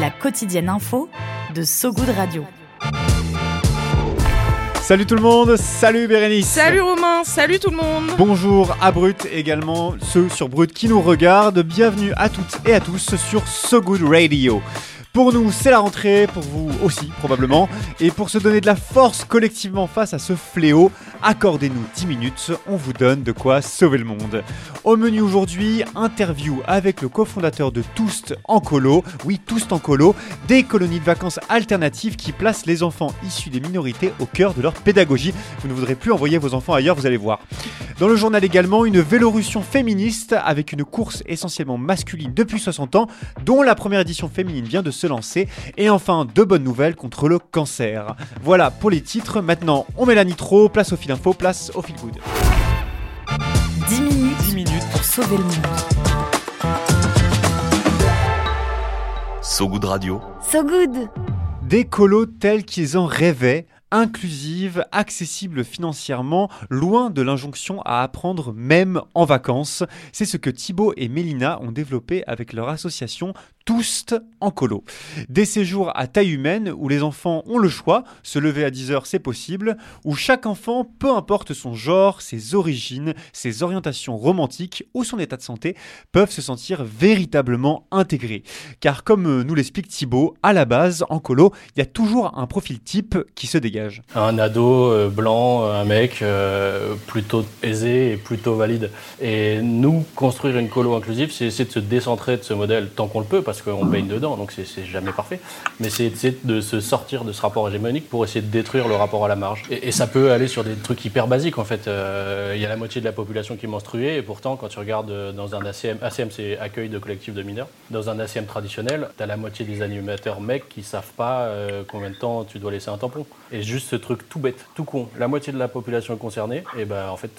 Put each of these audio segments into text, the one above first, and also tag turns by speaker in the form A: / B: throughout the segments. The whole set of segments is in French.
A: La quotidienne info de So Good Radio.
B: Salut tout le monde, salut Bérénice.
C: Salut Romain, salut tout le monde.
B: Bonjour à Brut également, ceux sur Brut qui nous regardent. Bienvenue à toutes et à tous sur So Good Radio. Pour nous, c'est la rentrée, pour vous aussi probablement. Et pour se donner de la force collectivement face à ce fléau, accordez-nous 10 minutes, on vous donne de quoi sauver le monde. Au menu aujourd'hui, interview avec le cofondateur de Toust en colo, oui Toust en colo, des colonies de vacances alternatives qui placent les enfants issus des minorités au cœur de leur pédagogie. Vous ne voudrez plus envoyer vos enfants ailleurs, vous allez voir. Dans le journal également, une vélorution féministe avec une course essentiellement masculine depuis 60 ans, dont la première édition féminine vient de se lancer. Et enfin, deux bonnes nouvelles contre le cancer. Voilà pour les titres. Maintenant, on met la nitro, place au fil info, place au fil good.
A: 10 minutes, 10 minutes pour sauver le monde.
D: So Good Radio.
A: So Good
B: Des colos tels qu'ils en rêvaient inclusive, accessible financièrement, loin de l'injonction à apprendre même en vacances. C'est ce que Thibaut et Mélina ont développé avec leur association tous en colo. Des séjours à taille humaine où les enfants ont le choix, se lever à 10h c'est possible, où chaque enfant, peu importe son genre, ses origines, ses orientations romantiques ou son état de santé, peuvent se sentir véritablement intégrés. Car comme nous l'explique Thibaut, à la base, en colo, il y a toujours un profil type qui se dégage.
E: Un ado euh, blanc, un mec euh, plutôt aisé et plutôt valide. Et nous, construire une colo inclusive, c'est essayer de se décentrer de ce modèle tant qu'on le peut, parce qu'on baigne dedans, donc c'est jamais parfait. Mais c'est de se sortir de ce rapport hégémonique pour essayer de détruire le rapport à la marge. Et, ça peut aller sur des trucs hyper basiques en fait. Euh, il y a la moitié de la population qui est menstruée, et pourtant, quand tu regardes euh, dans un ACM, ACM c'est accueil de collectif de mineurs, dans un ACM traditionnel, tu as la moitié des animateurs mecs qui savent pas euh, combien de temps tu dois laisser un tampon. Juste ce truc tout bête, tout con, la moitié de la population est concernée, et ben en fait,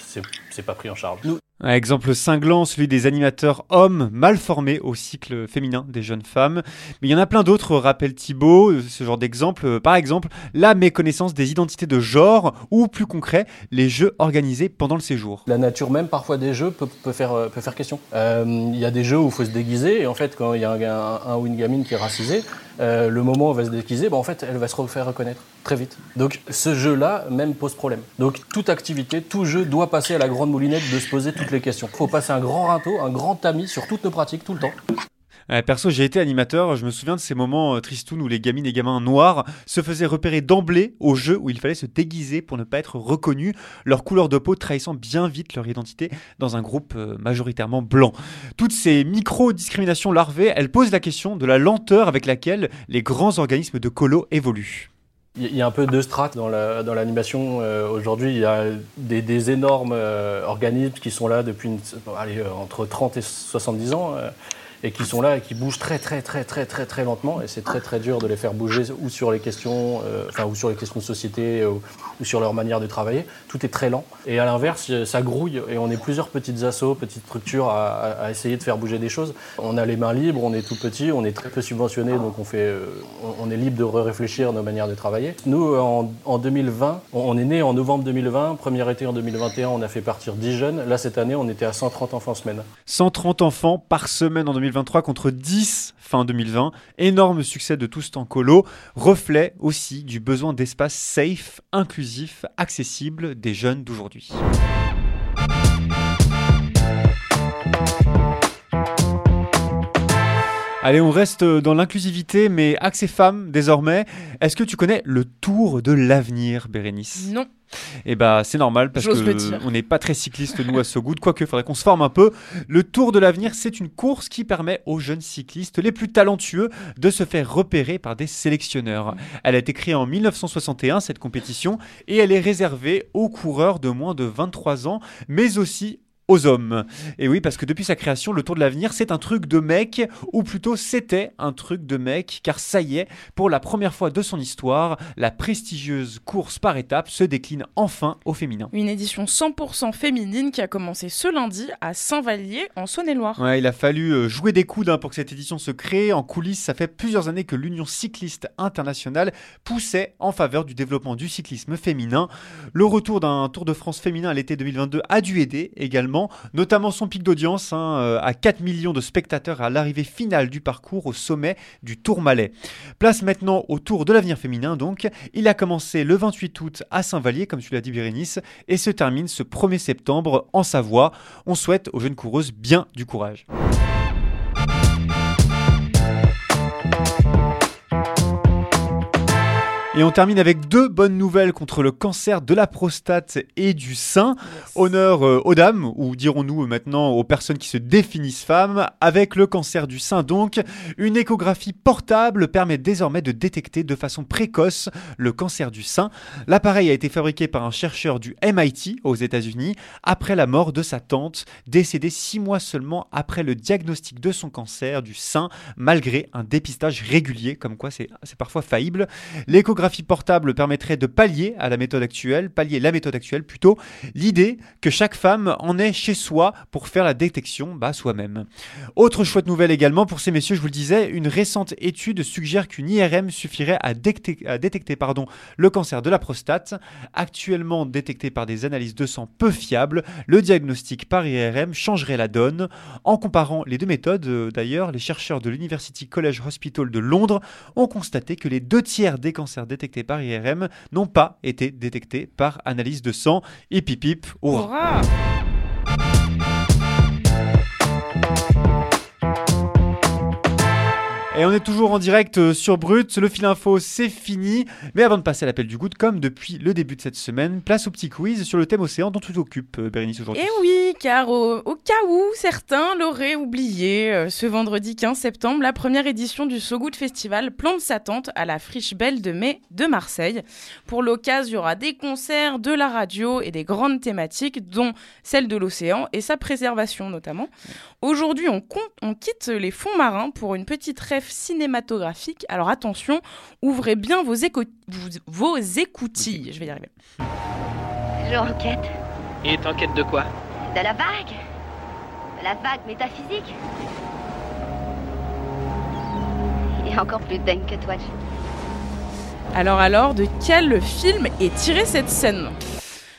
E: c'est pas pris en charge.
B: Un exemple cinglant, celui des animateurs hommes mal formés au cycle féminin des jeunes femmes. Mais il y en a plein d'autres, rappelle Thibault, ce genre d'exemple. Par exemple, la méconnaissance des identités de genre ou plus concret, les jeux organisés pendant le séjour.
E: La nature même parfois des jeux peut, faire, euh, peut faire question. Euh, il y a des jeux où il faut se déguiser et en fait quand il y a un, un, ou une gamine qui est racisée, euh, le moment où elle va se déguiser, bah, en fait elle va se faire reconnaître très vite. Donc ce jeu-là même pose problème. Donc toute activité, tout jeu doit passer à la grande moulinette de se poser toutes les questions. Il faut passer un grand râteau, un grand tamis sur toutes nos pratiques tout le temps.
B: Perso, j'ai été animateur, je me souviens de ces moments euh, où les gamines et gamins noirs se faisaient repérer d'emblée au jeu où il fallait se déguiser pour ne pas être reconnus, leur couleur de peau trahissant bien vite leur identité dans un groupe euh, majoritairement blanc. Toutes ces micro-discriminations larvées, elles posent la question de la lenteur avec laquelle les grands organismes de colo évoluent.
E: Il y a un peu deux strates dans l'animation. Euh, aujourd'hui, il y a des, énormes euh, organismes qui sont là depuis euh, entre 30 et 70 ans et qui sont là et qui bougent très très très très très très lentement. Et c'est très très dur de les faire bouger ou sur les questions euh, enfin ou sur les questions de société ou, sur leur manière de travailler. Tout est très lent. Et à l'inverse ça grouille et on est plusieurs petites assos petites structures à, essayer de faire bouger des choses. On a les mains libres on est tout petit on est très peu subventionné donc on fait euh, on est libre de réfléchir nos manières de travailler. Nous en, en 2020 on, est né en novembre 2020 premier été en 2021 on a fait partir 10 jeunes. Là cette année on était à 130 enfants semaine.
B: 130 enfants par semaine en 2020 2023 contre 10 fin 2020. Énorme succès de tous temps colo, reflet aussi du besoin d'espace safe, inclusif, accessible des jeunes d'aujourd'hui. Allez, on reste dans l'inclusivité, mais accès femmes désormais. Est-ce que tu connais le Tour de l'avenir, Bérénice?
C: Non.
B: Et eh bah c'est normal parce que on n'est pas très cycliste nous à So Good, quoique faudrait qu'on se forme un peu. Le Tour de l'avenir, c'est une course qui permet aux jeunes cyclistes les plus talentueux de se faire repérer par des sélectionneurs. Elle a été créée en 1961 cette compétition et elle est réservée aux coureurs de moins de 23 ans, mais aussi aux hommes. Et oui, parce que depuis sa création, le Tour de l'avenir, c'est un truc de mec, ou plutôt c'était un truc de mec, car ça y est, pour la première fois de son histoire, la prestigieuse course par étapes se décline enfin au féminin.
C: Une édition 100% féminine qui a commencé ce lundi à Saint-Vallier, en Saône-et-Loire.
B: Ouais, il a fallu euh, jouer des coudes hein, pour que cette édition se crée. En coulisses, ça fait plusieurs années que l'Union cycliste internationale poussait en faveur du développement du cyclisme féminin. Le retour d'un Tour de France féminin à l'été 2022 a dû aider également, notamment son pic d'audience hein, euh, à 4 millions de spectateurs à l'arrivée finale du parcours au sommet du Tourmalet. Place maintenant au Tour de l'avenir féminin donc. Il a commencé le 28 août à Saint-Vallier, comme tu l'as dit Bérénice, et se termine ce 1er septembre en Savoie. On souhaite aux jeunes coureuses bien du courage. Et on termine avec deux bonnes nouvelles contre le cancer de la prostate et du sein. Honneur euh, aux dames, ou dirons-nous maintenant aux personnes qui se définissent femmes, avec le cancer du sein donc. Une échographie portable permet désormais de détecter de façon précoce le cancer du sein. L'appareil a été fabriqué par un chercheur du MIT aux États-Unis après la mort de sa tante, décédée six mois seulement après le diagnostic de son cancer du sein, malgré un dépistage régulier, comme quoi c'est parfois faillible. L'échographie portable permettrait de pallier à la méthode actuelle, pallier la méthode actuelle plutôt, l'idée que chaque femme en ait chez soi pour faire la détection bah, soi-même. Autre chouette nouvelle également pour ces messieurs, je vous le disais, une récente étude suggère qu'une IRM suffirait à détecter, à détecter pardon, le cancer de la prostate. Actuellement détecté par des analyses de sang peu fiables, le diagnostic par IRM changerait la donne. En comparant les deux méthodes, euh, d'ailleurs, les chercheurs de l'University College Hospital de Londres ont constaté que les deux tiers des cancers détectés par IRM n'ont pas été détectés par analyse de sang. Et pipip, hurrah Et on est toujours en direct euh, sur Brut. Le fil info, c'est fini. Mais avant de passer à l'appel du good, comme depuis le début de cette semaine, place au petit quiz sur le thème océan dont tu t'occupes, euh, Bérénice, aujourd'hui.
C: Eh oui, car au, cas où certains l'auraient oublié, euh, ce vendredi 15 septembre, la première édition du So Good Festival plante sa tente à la Friche Belle de Mai de Marseille. Pour l'occasion, il y aura des concerts, de la radio et des grandes thématiques, dont celle de l'océan et sa préservation notamment. Aujourd'hui, on, on quitte les fonds marins pour une petite rêve cinématographique. Alors attention, ouvrez bien vos, vos écoutilles. Je vais y arriver.
F: Je enquête.
G: Et t'enquêtes de quoi?
F: De la vague. De la vague métaphysique. Il est encore plus dingue que toi,
C: Alors alors, de quel film est tirée cette scène?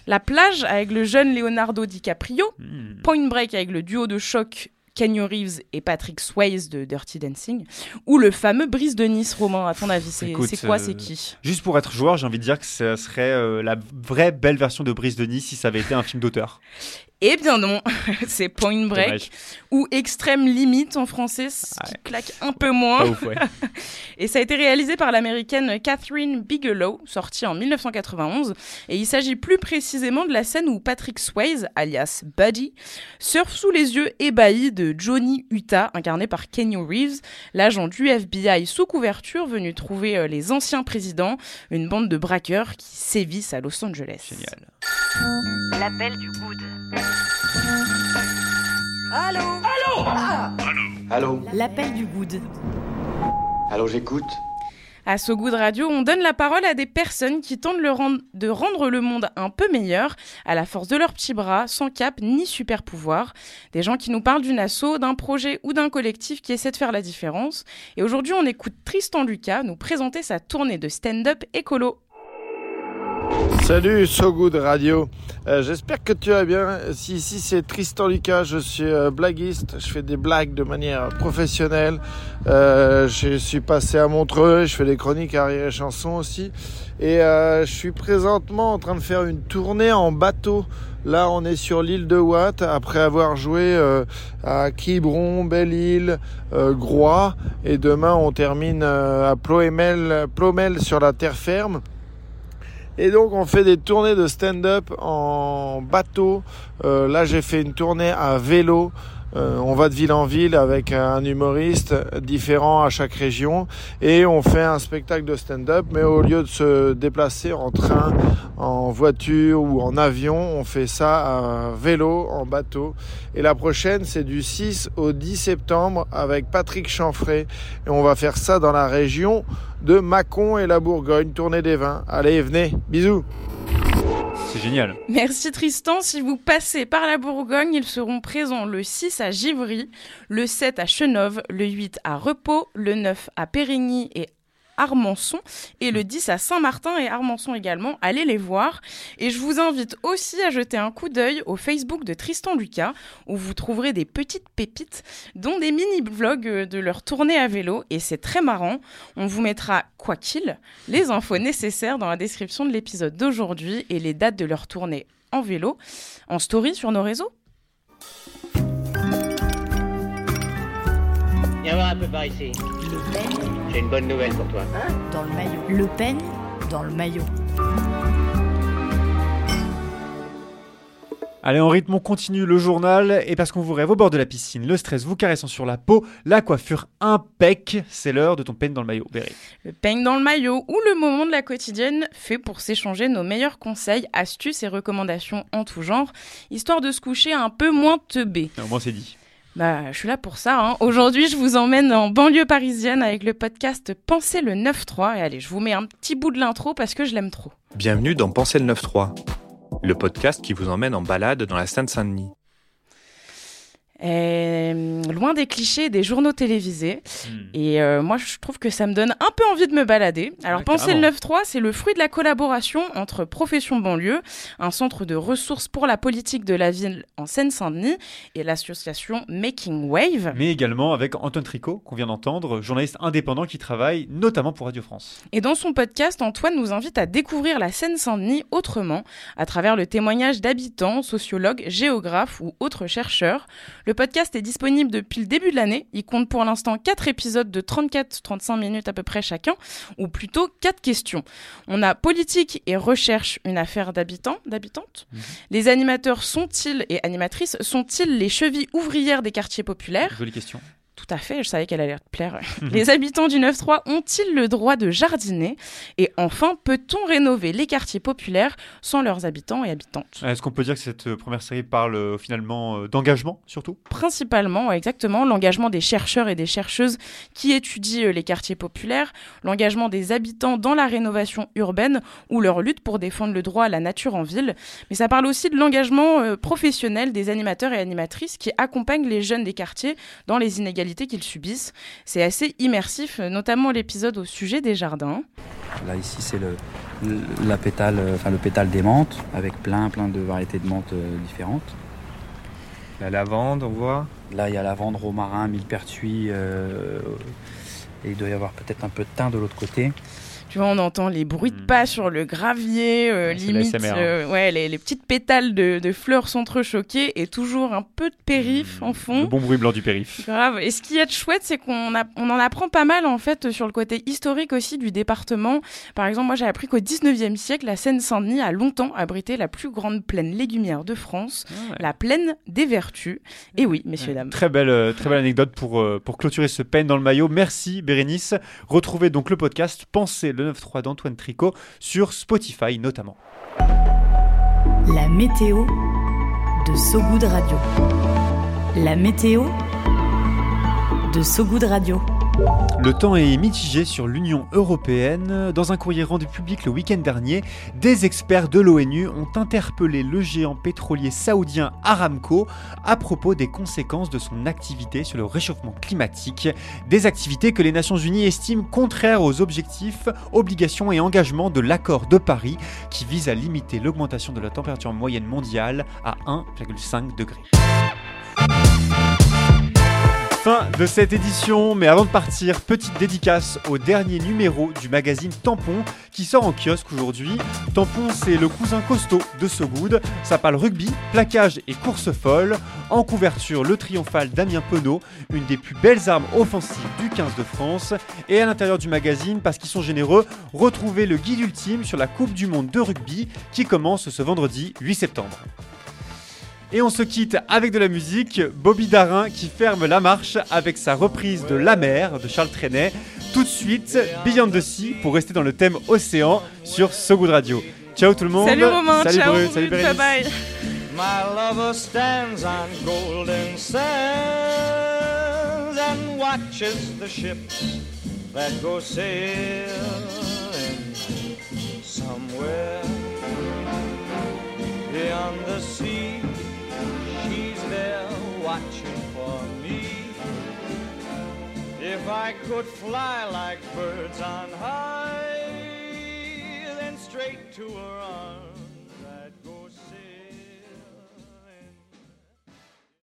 C: La plage avec le jeune Leonardo DiCaprio, hmm. Point Break avec le duo de choc Kenyon Reeves et Patrick Swayze de Dirty Dancing, ou le fameux Brise de Nice, Romain, à ton avis, c'est quoi, c'est qui?
B: euh, Juste pour être joueur, j'ai envie de dire que ce serait euh, la vraie belle version de Brise de Nice si ça avait été un film d'auteur.
C: Eh bien non, c'est Point Break ou Extrême Limite en français, ce qui claque un peu moins. et ça a été réalisé par l'américaine Catherine Bigelow, sortie en 1991. Et il s'agit plus précisément de la scène où Patrick Swayze, alias Buddy, surfe sous les yeux ébahis de Johnny Utah, incarné par Kenny Reeves, l'agent du FBI sous couverture venu trouver euh, les anciens présidents, une bande de braqueurs qui sévissent à Los Angeles.
B: Génial.
F: L'appel du good.
H: Allô Allô
I: ah Allô
A: L'appel du good.
I: Allô, j'écoute.
C: À ce goût de radio, on donne la parole à des personnes qui tentent de rendre le monde un peu meilleur à la force de leurs petits bras, sans cap ni super pouvoir. Des gens qui nous parlent d'une asso, d'un projet ou d'un collectif qui essaie de faire la différence. Et aujourd'hui, on écoute Tristan Lucas nous présenter sa tournée de stand-up écolo.
J: Salut So Good Radio, euh, j'espère que tu vas bien. Si ici c'est Tristan Lucas, je suis euh, blaguiste, je fais des blagues de manière professionnelle. Euh, je suis passé à Montreux, je fais des chroniques à chansons aussi. Et je suis présentement en train de faire une tournée en bateau. Là on est sur l'île de Watt après avoir joué à Quiberon, Belle-Île, Groix. Et demain on termine à Plomel, Plomel sur la terre ferme. Et donc on fait des tournées de stand-up en bateau. Euh, là j'ai fait une tournée à vélo. Euh, on va de ville en ville avec un humoriste différent à chaque région et on fait un spectacle de stand-up, mais au lieu de se déplacer en train, en voiture ou en avion, on fait ça à vélo, en bateau. Et la prochaine, c'est du 6 au 10 septembre avec Patrick Chanfray et on va faire ça dans la région de Mâcon et la Bourgogne, tournée des vins. Allez, venez, bisous
B: c'est génial.
C: Merci Tristan. Si vous passez par la Bourgogne, ils seront présents le 6 à Givry, le 7 à Chenove, le 8 à Repos, le 9 à Périgny et Armançon et le 10 à Saint-Martin et Armançon également. Allez les voir. Et je vous invite aussi à jeter un coup d'œil au Facebook de Tristan Lucas où vous trouverez des petites pépites, dont des mini-vlogs de leur tournée à vélo. Et c'est très marrant. On vous mettra, quoi qu'il, les infos nécessaires dans la description de l'épisode d'aujourd'hui et les dates de leur tournée en vélo, en story sur nos réseaux.
G: Viens voir un peu par ici. Le. J'ai une bonne nouvelle pour toi.
A: Hein Dans le maillot. Le Pen dans le maillot.
B: Allez, en rythme, on continue le journal. Et parce qu'on vous rêve au bord de la piscine, le stress vous caressant sur la peau, la coiffure impec, c'est l'heure de ton peigne dans le maillot, Béry.
C: Le peigne dans le maillot ou le moment de la quotidienne fait pour s'échanger nos meilleurs conseils, astuces et recommandations en tout genre, histoire de se coucher un peu moins teubé.
B: Au moins, c'est dit.
C: Bah, je suis là pour ça. Hein. Aujourd'hui, je vous emmène en banlieue parisienne avec le podcast Pensez le 9-3. Et allez, je vous mets un petit bout de l'intro parce que je l'aime trop.
K: Bienvenue dans Pensez le 9-3, le podcast qui vous emmène en balade dans la Seine-Saint-Denis.
C: Euh, loin des clichés des journaux télévisés. Hmm. Et euh, moi, je trouve que ça me donne un peu envie de me balader. Alors, Pensez le 9-3, c'est le fruit de la collaboration entre Profession Banlieue, un centre de ressources pour la politique de la ville en Seine-Saint-Denis, et l'association Making Wave.
B: Mais également avec Antoine Tricot, qu'on vient d'entendre, journaliste indépendant qui travaille notamment pour Radio France.
C: Et dans son podcast, Antoine nous invite à découvrir la Seine-Saint-Denis autrement, à travers le témoignage d'habitants, sociologues, géographes ou autres chercheurs. Le podcast est disponible depuis le début de l'année. Il compte pour l'instant 4 épisodes de 34-35 minutes à peu près chacun, ou plutôt 4 questions. On a politique et recherche, une affaire d'habitants, d'habitantes. Mhm. Les animateurs sont-ils et animatrices sont-ils les chevilles ouvrières des quartiers populaires?
B: Jolie question.
C: Tout à fait, je savais qu'elle allait te plaire. les habitants du 9-3 ont-ils le droit de jardiner? Et enfin, peut-on rénover les quartiers populaires sans leurs habitants et habitantes?
B: Est-ce qu'on peut dire que cette euh, première série parle euh, finalement euh, d'engagement surtout?
C: Principalement, exactement, l'engagement des chercheurs et des chercheuses qui étudient les quartiers populaires, l'engagement des habitants dans la rénovation urbaine ou leur lutte pour défendre le droit à la nature en ville. Mais ça parle aussi de l'engagement professionnel des animateurs et animatrices qui accompagnent les jeunes des quartiers dans les inégalités qu'ils subissent. C'est assez immersif, notamment l'épisode au sujet des jardins.
L: Là ici c'est le, la pétale, enfin le pétale des menthes avec plein plein de variétés de menthes euh, différentes.
K: La lavande, on voit.
L: Là il y a lavande, romarin, millepertuis euh, et il doit y avoir peut-être un peu de thym de l'autre côté.
C: Tu vois, on entend les bruits de hmm. pas sur le gravier, euh, limite, hein. euh, ouais, les, petites pétales de, de fleurs s'entrechoquer et toujours un peu de périph' en fond.
B: Le bon bruit blanc du périph'.
C: Grave. Et ce qui est chouette, c'est qu'on on en apprend pas mal en fait sur le côté historique aussi du département. Par exemple, moi j'ai appris qu'au 19e siècle, la Seine-Saint-Denis a longtemps abrité la plus grande plaine légumière de France, ah la plaine des Vertus. Et oui, messieurs, dames.
B: Très belle, euh, très belle anecdote pour, pour clôturer ce peine dans le maillot. Merci Bérénice. Retrouvez donc le podcast Pensez le 9-3 d'Antoine Tricot sur Spotify notamment.
A: La météo de Sogoud Radio. La météo de Sogoud Radio.
B: Le temps est mitigé sur l'Union européenne. Dans un courrier rendu public le week-end dernier, des experts de l'ONU ont interpellé le géant pétrolier saoudien Aramco à propos des conséquences de son activité sur le réchauffement climatique. Des activités que les Nations Unies estiment contraires aux objectifs, obligations et engagements de l'accord de Paris qui vise à limiter l'augmentation de la température moyenne mondiale à 1,5 degré. Fin de cette édition, mais avant de partir, petite dédicace au dernier numéro du magazine Tampon qui sort en kiosque aujourd'hui. Tampon, c'est le cousin costaud de So Good. Ça parle rugby, plaquage et course folle. En couverture, le triomphal Damien Penaud, une des plus belles armes offensives du 15 de France. Et à l'intérieur du magazine, parce qu'ils sont généreux, retrouvez le guide ultime sur la Coupe du Monde de rugby qui commence ce vendredi 8 septembre. Et on se quitte avec de la musique. Bobby Darin qui ferme la marche avec sa reprise de La mer de Charles Trenet. Tout de suite, Beyond the Sea pour rester dans le thème océan sur So Good Radio. Ciao tout le monde.
C: Salut Romain,
B: salut
C: ciao,
B: Bru, salut
C: bye bye.
M: My lover stands on golden sands and watches the ships that go sailing somewhere beyond the sea. If I could fly like birds on high, then straight to her arms.